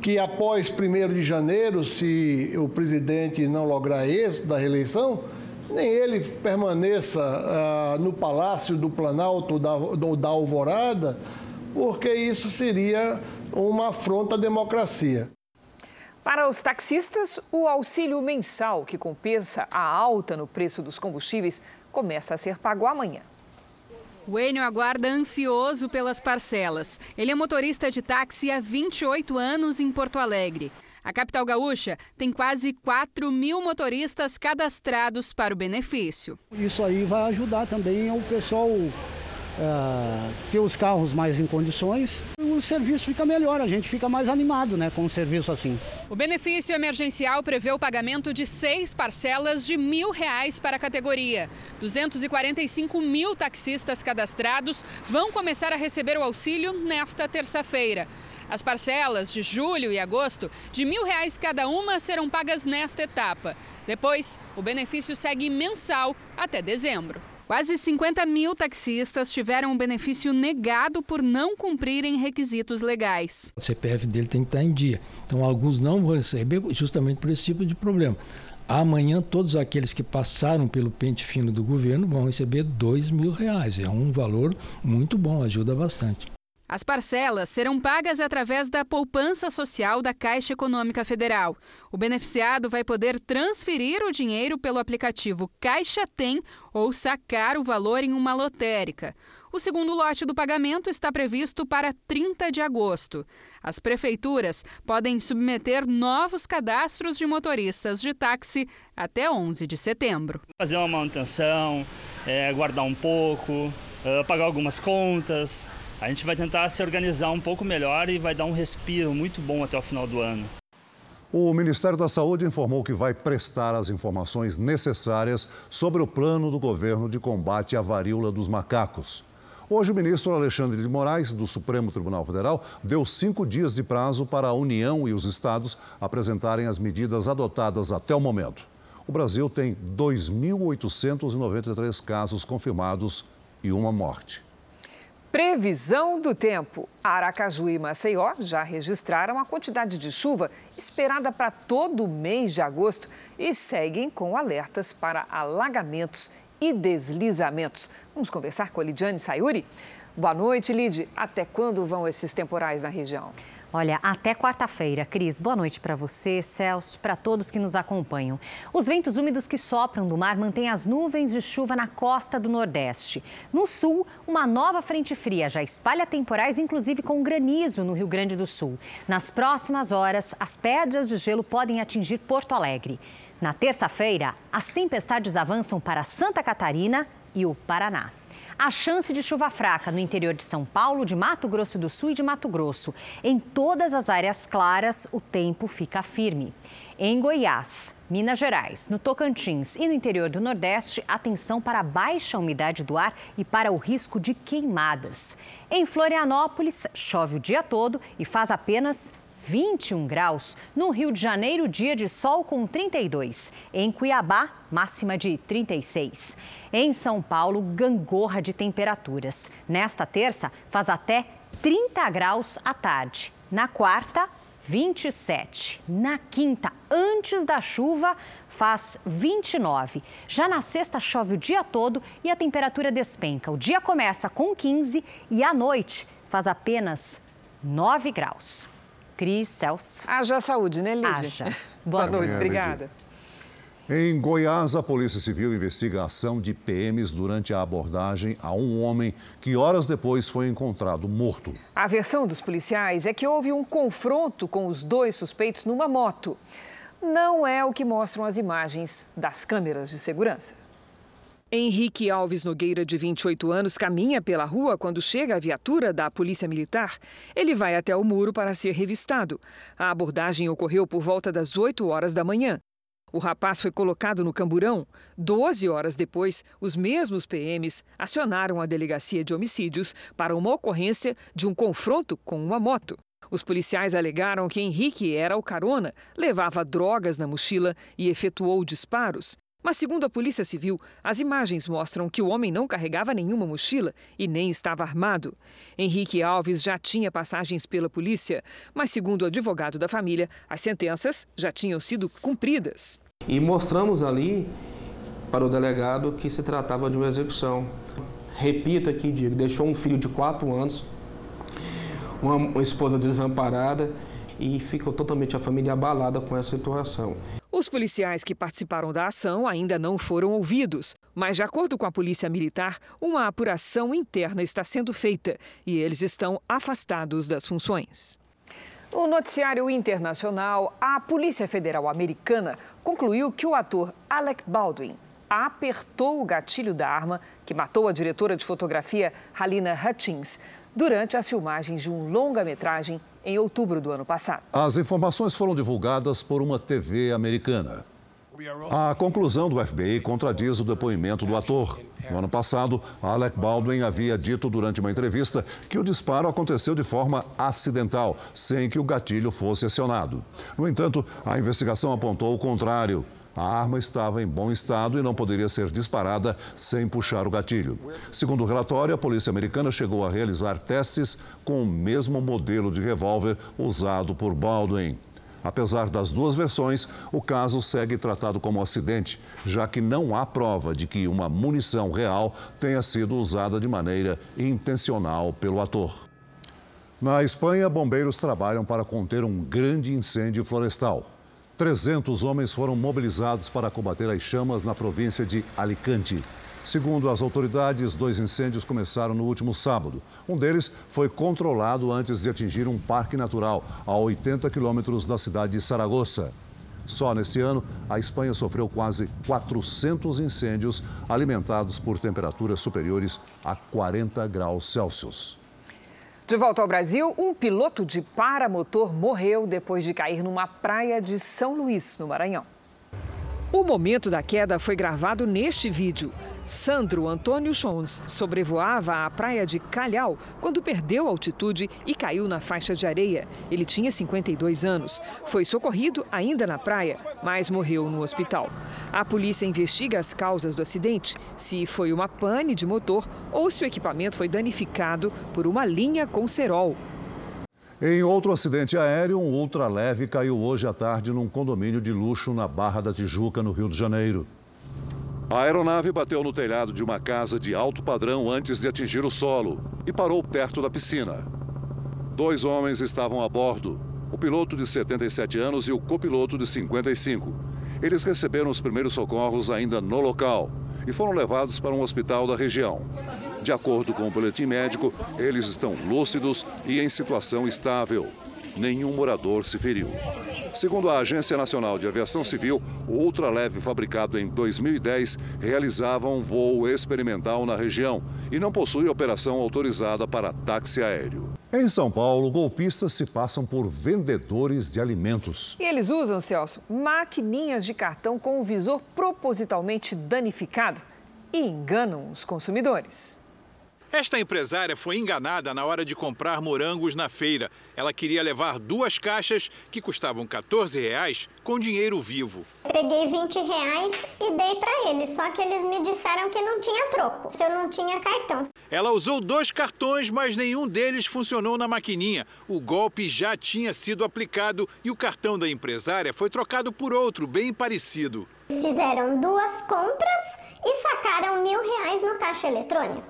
que após 1 de janeiro, se o presidente não lograr êxito da reeleição, nem ele permaneça ah, no Palácio do Planalto do, da Alvorada, porque isso seria uma afronta à democracia. Para os taxistas, o auxílio mensal que compensa a alta no preço dos combustíveis começa a ser pago amanhã. O Enio aguarda ansioso pelas parcelas. Ele é motorista de táxi há 28 anos em Porto Alegre. A capital gaúcha tem quase 4 mil motoristas cadastrados para o benefício. Isso aí vai ajudar também o pessoal uh, ter os carros mais em condições, o serviço fica melhor, a gente fica mais animado né, com um serviço assim. O benefício emergencial prevê o pagamento de seis parcelas de mil reais para a categoria. 245 mil taxistas cadastrados vão começar a receber o auxílio nesta terça-feira. As parcelas de julho e agosto, de mil reais cada uma, serão pagas nesta etapa. Depois, o benefício segue mensal até dezembro. Quase 50 mil taxistas tiveram o benefício negado por não cumprirem requisitos legais. O CPF dele tem que estar em dia. Então, alguns não vão receber justamente por esse tipo de problema. Amanhã, todos aqueles que passaram pelo pente fino do governo vão receber dois mil reais. É um valor muito bom, ajuda bastante. As parcelas serão pagas através da poupança social da Caixa Econômica Federal. O beneficiado vai poder transferir o dinheiro pelo aplicativo Caixa Tem ou sacar o valor em uma lotérica. O segundo lote do pagamento está previsto para 30 de agosto. As prefeituras podem submeter novos cadastros de motoristas de táxi até 11 de setembro. Fazer uma manutenção, é, guardar um pouco, uh, pagar algumas contas. A gente vai tentar se organizar um pouco melhor e vai dar um respiro muito bom até o final do ano. O Ministério da Saúde informou que vai prestar as informações necessárias sobre o plano do governo de combate à varíola dos macacos. Hoje, o ministro Alexandre de Moraes, do Supremo Tribunal Federal, deu cinco dias de prazo para a União e os estados apresentarem as medidas adotadas até o momento. O Brasil tem 2.893 casos confirmados e uma morte. Previsão do tempo. Aracaju e Maceió já registraram a quantidade de chuva esperada para todo o mês de agosto e seguem com alertas para alagamentos e deslizamentos. Vamos conversar com a Lidiane Sayuri? Boa noite, Lid. Até quando vão esses temporais na região? Olha, até quarta-feira. Cris, boa noite para você, Celso, para todos que nos acompanham. Os ventos úmidos que sopram do mar mantêm as nuvens de chuva na costa do Nordeste. No sul, uma nova frente fria já espalha temporais, inclusive com granizo no Rio Grande do Sul. Nas próximas horas, as pedras de gelo podem atingir Porto Alegre. Na terça-feira, as tempestades avançam para Santa Catarina e o Paraná a chance de chuva fraca no interior de São Paulo, de Mato Grosso do Sul e de Mato Grosso. Em todas as áreas claras, o tempo fica firme. Em Goiás, Minas Gerais, no Tocantins e no interior do Nordeste, atenção para a baixa umidade do ar e para o risco de queimadas. Em Florianópolis, chove o dia todo e faz apenas 21 graus. No Rio de Janeiro, dia de sol com 32. Em Cuiabá, máxima de 36. Em São Paulo, gangorra de temperaturas. Nesta terça, faz até 30 graus à tarde. Na quarta, 27. Na quinta, antes da chuva, faz 29. Já na sexta, chove o dia todo e a temperatura despenca. O dia começa com 15 e à noite faz apenas 9 graus. Cris, Celso. Haja saúde, né, Lídia? Haja. Boa, Boa noite, noite. obrigada. Em Goiás, a Polícia Civil investiga a ação de PMs durante a abordagem a um homem que horas depois foi encontrado morto. A versão dos policiais é que houve um confronto com os dois suspeitos numa moto. Não é o que mostram as imagens das câmeras de segurança. Henrique Alves Nogueira, de 28 anos, caminha pela rua quando chega a viatura da Polícia Militar. Ele vai até o muro para ser revistado. A abordagem ocorreu por volta das 8 horas da manhã. O rapaz foi colocado no camburão. Doze horas depois, os mesmos PMs acionaram a delegacia de homicídios para uma ocorrência de um confronto com uma moto. Os policiais alegaram que Henrique era o carona, levava drogas na mochila e efetuou disparos. Mas, segundo a Polícia Civil, as imagens mostram que o homem não carregava nenhuma mochila e nem estava armado. Henrique Alves já tinha passagens pela polícia, mas, segundo o advogado da família, as sentenças já tinham sido cumpridas. E mostramos ali para o delegado que se tratava de uma execução. Repito aqui, Diego, deixou um filho de quatro anos, uma, uma esposa desamparada e ficou totalmente a família abalada com essa situação. Os policiais que participaram da ação ainda não foram ouvidos, mas, de acordo com a Polícia Militar, uma apuração interna está sendo feita e eles estão afastados das funções. No noticiário internacional, a Polícia Federal Americana concluiu que o ator Alec Baldwin apertou o gatilho da arma que matou a diretora de fotografia Halina Hutchins durante as filmagens de um longa-metragem em outubro do ano passado. As informações foram divulgadas por uma TV americana. A conclusão do FBI contradiz o depoimento do ator. No ano passado, Alec Baldwin havia dito durante uma entrevista que o disparo aconteceu de forma acidental, sem que o gatilho fosse acionado. No entanto, a investigação apontou o contrário. A arma estava em bom estado e não poderia ser disparada sem puxar o gatilho. Segundo o relatório, a polícia americana chegou a realizar testes com o mesmo modelo de revólver usado por Baldwin. Apesar das duas versões, o caso segue tratado como acidente, já que não há prova de que uma munição real tenha sido usada de maneira intencional pelo ator. Na Espanha, bombeiros trabalham para conter um grande incêndio florestal. 300 homens foram mobilizados para combater as chamas na província de Alicante. Segundo as autoridades, dois incêndios começaram no último sábado. Um deles foi controlado antes de atingir um parque natural a 80 quilômetros da cidade de Saragoça. Só neste ano, a Espanha sofreu quase 400 incêndios alimentados por temperaturas superiores a 40 graus Celsius. De volta ao Brasil, um piloto de paramotor morreu depois de cair numa praia de São Luís, no Maranhão. O momento da queda foi gravado neste vídeo. Sandro Antônio Chons sobrevoava a praia de Calhau quando perdeu altitude e caiu na faixa de areia. Ele tinha 52 anos. Foi socorrido ainda na praia, mas morreu no hospital. A polícia investiga as causas do acidente, se foi uma pane de motor ou se o equipamento foi danificado por uma linha com cerol. Em outro acidente aéreo, um ultraleve caiu hoje à tarde num condomínio de luxo na Barra da Tijuca, no Rio de Janeiro. A aeronave bateu no telhado de uma casa de alto padrão antes de atingir o solo e parou perto da piscina. Dois homens estavam a bordo, o piloto de 77 anos e o copiloto de 55. Eles receberam os primeiros socorros ainda no local e foram levados para um hospital da região. De acordo com o boletim médico, eles estão lúcidos e em situação estável. Nenhum morador se feriu. Segundo a Agência Nacional de Aviação Civil, o ultraleve fabricado em 2010 realizava um voo experimental na região e não possui operação autorizada para táxi aéreo. Em São Paulo, golpistas se passam por vendedores de alimentos. E eles usam, Celso, maquininhas de cartão com o visor propositalmente danificado e enganam os consumidores. Esta empresária foi enganada na hora de comprar morangos na feira. Ela queria levar duas caixas que custavam 14 reais com dinheiro vivo. Peguei 20 reais e dei para eles, só que eles me disseram que não tinha troco, se eu não tinha cartão. Ela usou dois cartões, mas nenhum deles funcionou na maquininha. O golpe já tinha sido aplicado e o cartão da empresária foi trocado por outro, bem parecido. Fizeram duas compras e sacaram mil reais no caixa eletrônico.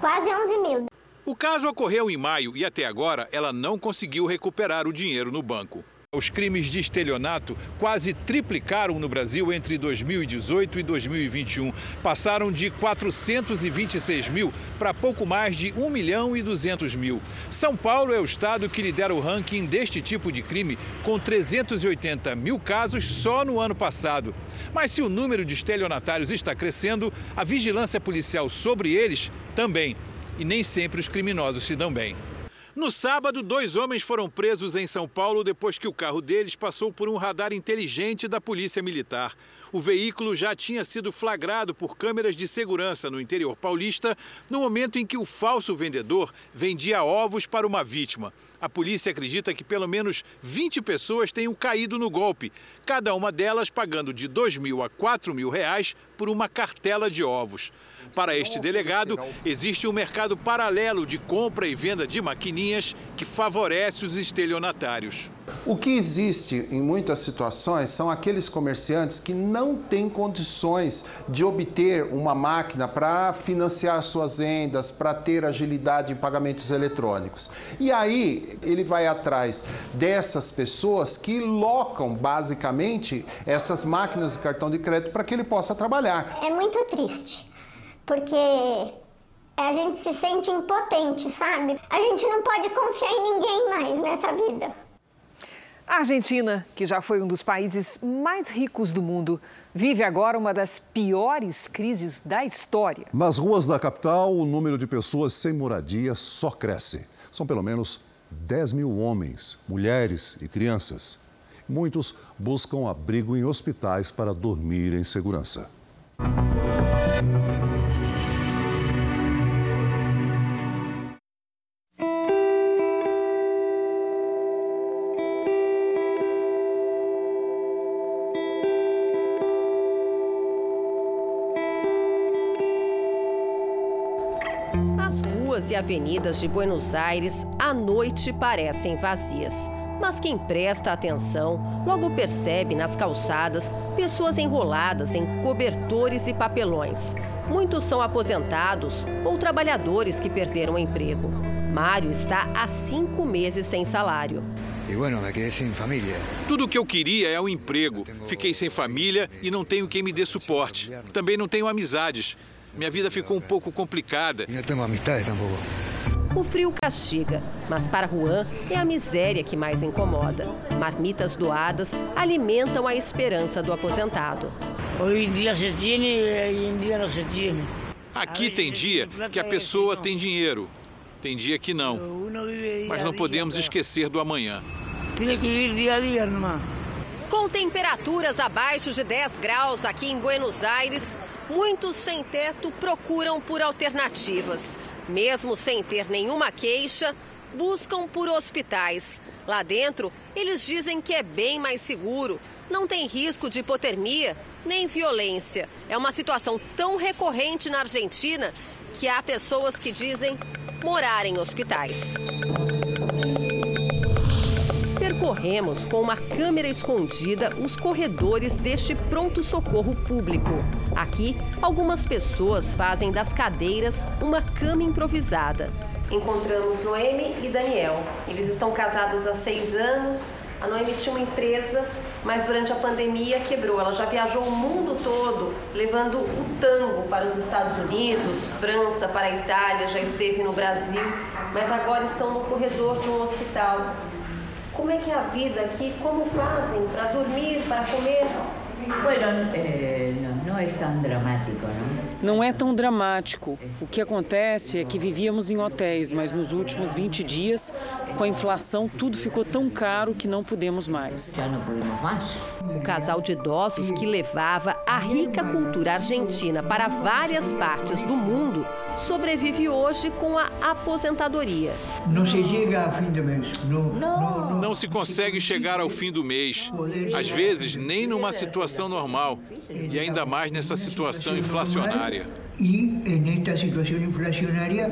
Quase 11 mil. O caso ocorreu em maio e até agora ela não conseguiu recuperar o dinheiro no banco. Os crimes de estelionato quase triplicaram no Brasil entre 2018 e 2021. Passaram de 426 mil para pouco mais de 1 milhão e 200 mil. São Paulo é o estado que lidera o ranking deste tipo de crime, com 380 mil casos só no ano passado. Mas se o número de estelionatários está crescendo, a vigilância policial sobre eles também. E nem sempre os criminosos se dão bem. No sábado, dois homens foram presos em São Paulo depois que o carro deles passou por um radar inteligente da Polícia Militar. O veículo já tinha sido flagrado por câmeras de segurança no interior paulista no momento em que o falso vendedor vendia ovos para uma vítima. A polícia acredita que pelo menos 20 pessoas tenham caído no golpe, cada uma delas pagando de 2 mil a 4 mil reais por uma cartela de ovos. Para este delegado, existe um mercado paralelo de compra e venda de maquininhas que favorece os estelionatários. O que existe em muitas situações são aqueles comerciantes que não têm condições de obter uma máquina para financiar suas vendas, para ter agilidade em pagamentos eletrônicos. E aí ele vai atrás dessas pessoas que locam basicamente essas máquinas de cartão de crédito para que ele possa trabalhar. É muito triste porque a gente se sente impotente, sabe? A gente não pode confiar em ninguém mais nessa vida. A Argentina, que já foi um dos países mais ricos do mundo, vive agora uma das piores crises da história. Nas ruas da capital, o número de pessoas sem moradia só cresce. São pelo menos 10 mil homens, mulheres e crianças. Muitos buscam abrigo em hospitais para dormir em segurança. Ruas e avenidas de Buenos Aires à noite parecem vazias. Mas quem presta atenção logo percebe nas calçadas pessoas enroladas em cobertores e papelões. Muitos são aposentados ou trabalhadores que perderam o emprego. Mário está há cinco meses sem salário. E bueno, me quedé sem família. Tudo o que eu queria é um emprego. Fiquei sem família e não tenho quem me dê suporte. Também não tenho amizades. Minha vida ficou um pouco complicada. O frio castiga, mas para Juan é a miséria que mais incomoda. Marmitas doadas alimentam a esperança do aposentado. Hoje em dia se tem e hoje em dia não se tem. Aqui tem dia que a pessoa tem dinheiro, tem dia que não. Mas não podemos esquecer do amanhã. Tem que ir dia a dia, irmão. Com temperaturas abaixo de 10 graus aqui em Buenos Aires, muitos sem teto procuram por alternativas. Mesmo sem ter nenhuma queixa, buscam por hospitais. Lá dentro, eles dizem que é bem mais seguro, não tem risco de hipotermia nem violência. É uma situação tão recorrente na Argentina que há pessoas que dizem morar em hospitais. Percorremos com uma câmera escondida os corredores deste pronto-socorro público. Aqui, algumas pessoas fazem das cadeiras uma cama improvisada. Encontramos Noemi e Daniel. Eles estão casados há seis anos. A Noemi tinha uma empresa, mas durante a pandemia quebrou. Ela já viajou o mundo todo, levando o tango para os Estados Unidos, França, para a Itália, já esteve no Brasil, mas agora estão no corredor de um hospital. Como é que é a vida aqui? Como fazem para dormir, para comer? Bueno, eh, no, no es tan dramático, ¿no? Não é tão dramático. O que acontece é que vivíamos em hotéis, mas nos últimos 20 dias, com a inflação, tudo ficou tão caro que não pudemos mais. Já não podemos mais. O casal de idosos que levava a rica cultura argentina para várias partes do mundo sobrevive hoje com a aposentadoria. Não se chega ao fim do mês. Não, não, não. não se consegue chegar ao fim do mês. Às vezes, nem numa situação normal. E ainda mais nessa situação inflacionária. E nesta situação inflacionária.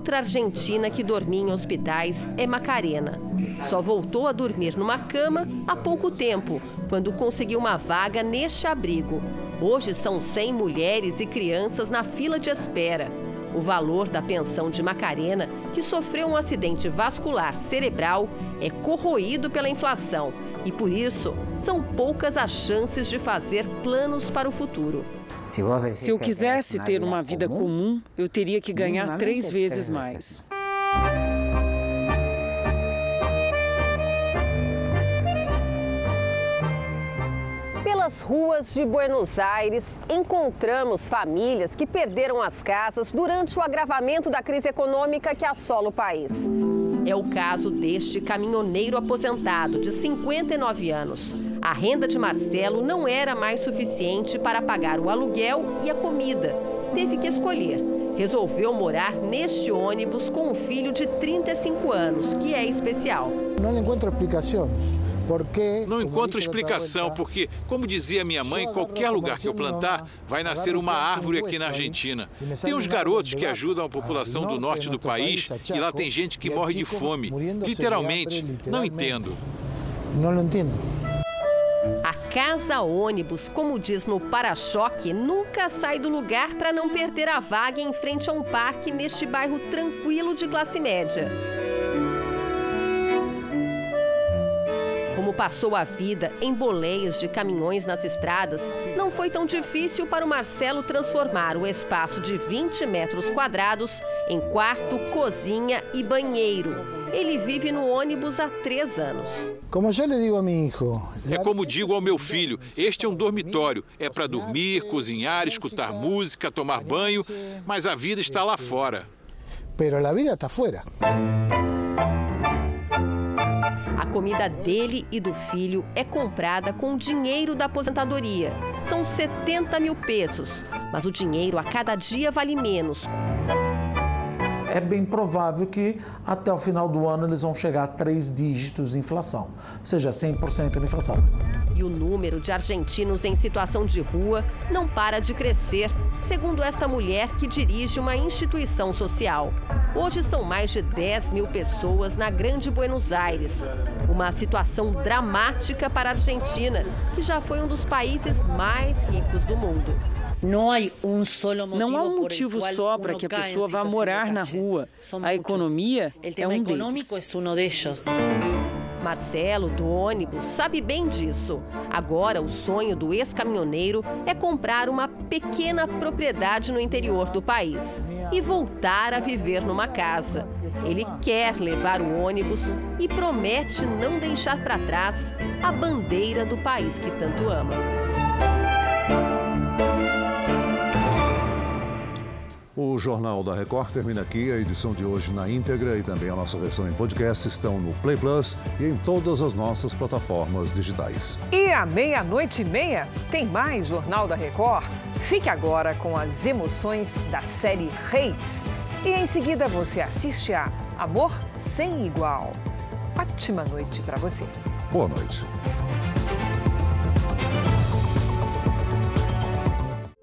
Outra argentina que dormia em hospitais é Macarena. Só voltou a dormir numa cama há pouco tempo, quando conseguiu uma vaga neste abrigo. Hoje são 100 mulheres e crianças na fila de espera. O valor da pensão de Macarena, que sofreu um acidente vascular cerebral, é corroído pela inflação e, por isso, são poucas as chances de fazer planos para o futuro. Se eu quisesse ter uma vida comum, eu teria que ganhar três vezes mais. Ruas de Buenos Aires, encontramos famílias que perderam as casas durante o agravamento da crise econômica que assola o país. É o caso deste caminhoneiro aposentado de 59 anos. A renda de Marcelo não era mais suficiente para pagar o aluguel e a comida. Teve que escolher. Resolveu morar neste ônibus com um filho de 35 anos, que é especial. Não encontro explicação. Porque, não encontro explicação, porque, como dizia minha mãe, qualquer lugar que eu plantar vai nascer uma árvore aqui na Argentina. Tem uns garotos que ajudam a população do norte do país e lá tem gente que morre de fome. Literalmente. Não entendo. Não entendo. A casa ônibus, como diz no para-choque, nunca sai do lugar para não perder a vaga em frente a um parque neste bairro tranquilo de classe média. Como passou a vida em boleios de caminhões nas estradas, não foi tão difícil para o Marcelo transformar o espaço de 20 metros quadrados em quarto, cozinha e banheiro. Ele vive no ônibus há três anos. Como eu lhe digo a meu filho. É como digo ao meu filho: este é um dormitório. É para dormir, cozinhar, escutar música, tomar banho, mas a vida está lá fora. Pero a vida está fora. A comida dele e do filho é comprada com o dinheiro da aposentadoria. São 70 mil pesos, mas o dinheiro a cada dia vale menos é bem provável que até o final do ano eles vão chegar a três dígitos de inflação, seja 100% de inflação. E o número de argentinos em situação de rua não para de crescer, segundo esta mulher que dirige uma instituição social. Hoje são mais de 10 mil pessoas na Grande Buenos Aires. Uma situação dramática para a Argentina, que já foi um dos países mais ricos do mundo. Não há um motivo só para que a pessoa vá morar na rua. A economia é um deles. Marcelo, do ônibus, sabe bem disso. Agora, o sonho do ex-caminhoneiro é comprar uma pequena propriedade no interior do país e voltar a viver numa casa. Ele quer levar o ônibus e promete não deixar para trás a bandeira do país que tanto ama. O Jornal da Record termina aqui. A edição de hoje na íntegra e também a nossa versão em podcast estão no Play Plus e em todas as nossas plataformas digitais. E à meia-noite e meia tem mais Jornal da Record. Fique agora com as emoções da série Reis. E em seguida você assiste a Amor Sem Igual. Ótima noite para você. Boa noite.